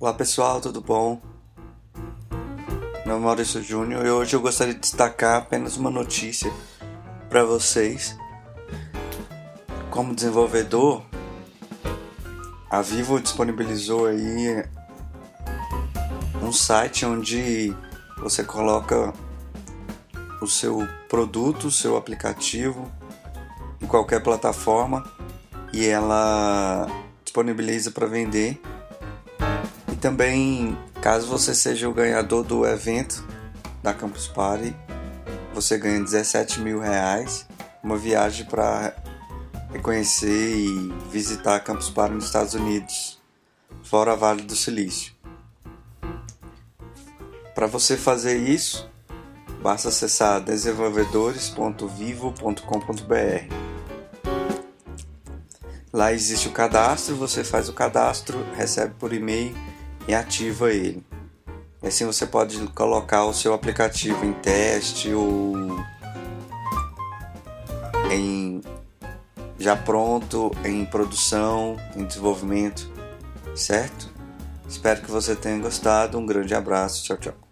Olá pessoal, tudo bom? Meu nome é Maurício Júnior e hoje eu gostaria de destacar apenas uma notícia para vocês. Como desenvolvedor, a Vivo disponibilizou aí um site onde você coloca o seu produto, o seu aplicativo em qualquer plataforma e ela disponibiliza para vender também, caso você seja o ganhador do evento da Campus Party, você ganha 17 mil reais, uma viagem para reconhecer e visitar a Campus Party nos Estados Unidos, fora Vale do Silício. Para você fazer isso, basta acessar desenvolvedores.vivo.com.br. Lá existe o cadastro, você faz o cadastro, recebe por e-mail e ativa ele. E assim você pode colocar o seu aplicativo em teste ou em já pronto, em produção, em desenvolvimento, certo? Espero que você tenha gostado. Um grande abraço. Tchau, tchau.